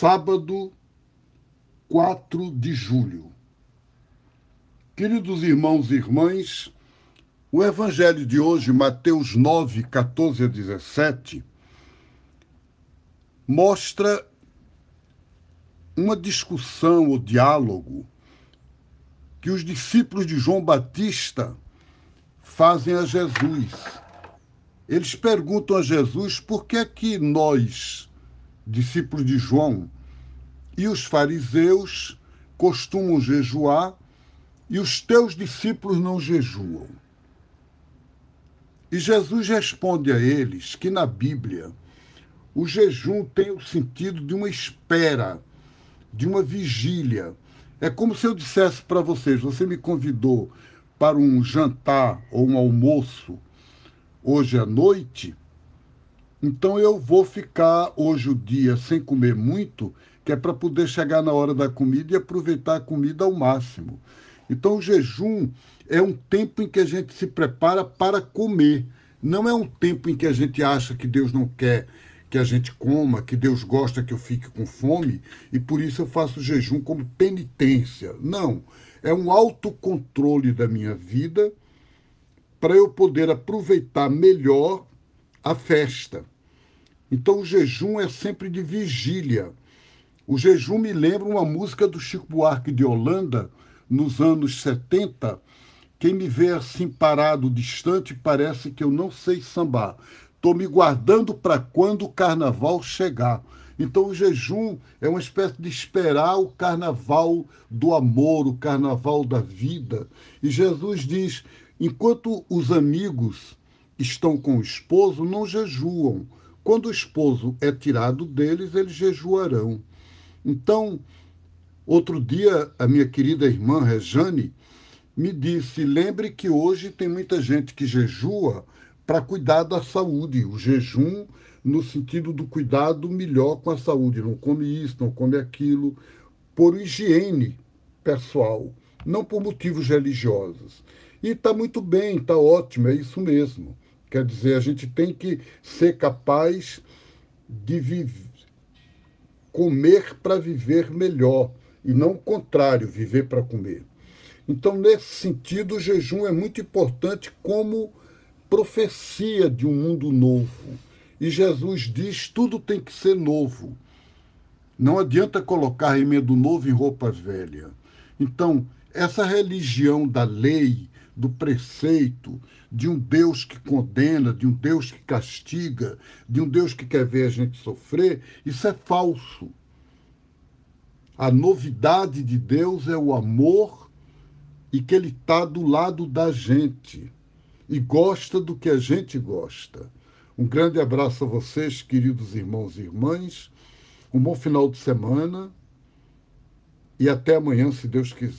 sábado 4 de julho. Queridos irmãos e irmãs, o evangelho de hoje, Mateus 9, 14 a 17, mostra uma discussão ou diálogo que os discípulos de João Batista fazem a Jesus. Eles perguntam a Jesus por que é que nós, discípulos de João, e os fariseus costumam jejuar e os teus discípulos não jejuam. E Jesus responde a eles que na Bíblia o jejum tem o sentido de uma espera, de uma vigília. É como se eu dissesse para vocês: você me convidou para um jantar ou um almoço hoje à noite, então eu vou ficar hoje o dia sem comer muito, que é para poder chegar na hora da comida e aproveitar a comida ao máximo. Então o jejum é um tempo em que a gente se prepara para comer. Não é um tempo em que a gente acha que Deus não quer que a gente coma, que Deus gosta que eu fique com fome e por isso eu faço jejum como penitência. Não. É um autocontrole da minha vida para eu poder aproveitar melhor a festa. Então o jejum é sempre de vigília. O jejum me lembra uma música do Chico Buarque de Holanda, nos anos 70. Quem me vê assim parado, distante, parece que eu não sei sambar. Estou me guardando para quando o carnaval chegar. Então, o jejum é uma espécie de esperar o carnaval do amor, o carnaval da vida. E Jesus diz: enquanto os amigos estão com o esposo, não jejuam. Quando o esposo é tirado deles, eles jejuarão. Então, outro dia, a minha querida irmã Rejane me disse: lembre que hoje tem muita gente que jejua para cuidar da saúde. O jejum no sentido do cuidado melhor com a saúde. Não come isso, não come aquilo, por higiene pessoal, não por motivos religiosos. E está muito bem, está ótimo, é isso mesmo. Quer dizer, a gente tem que ser capaz de viver, comer para viver melhor, e não o contrário, viver para comer. Então, nesse sentido, o jejum é muito importante como profecia de um mundo novo. E Jesus diz: tudo tem que ser novo. Não adianta colocar remendo novo em roupa velha. Então, essa religião da lei, do preceito, de um Deus que condena, de um Deus que castiga, de um Deus que quer ver a gente sofrer, isso é falso. A novidade de Deus é o amor e que Ele está do lado da gente e gosta do que a gente gosta. Um grande abraço a vocês, queridos irmãos e irmãs. Um bom final de semana e até amanhã, se Deus quiser.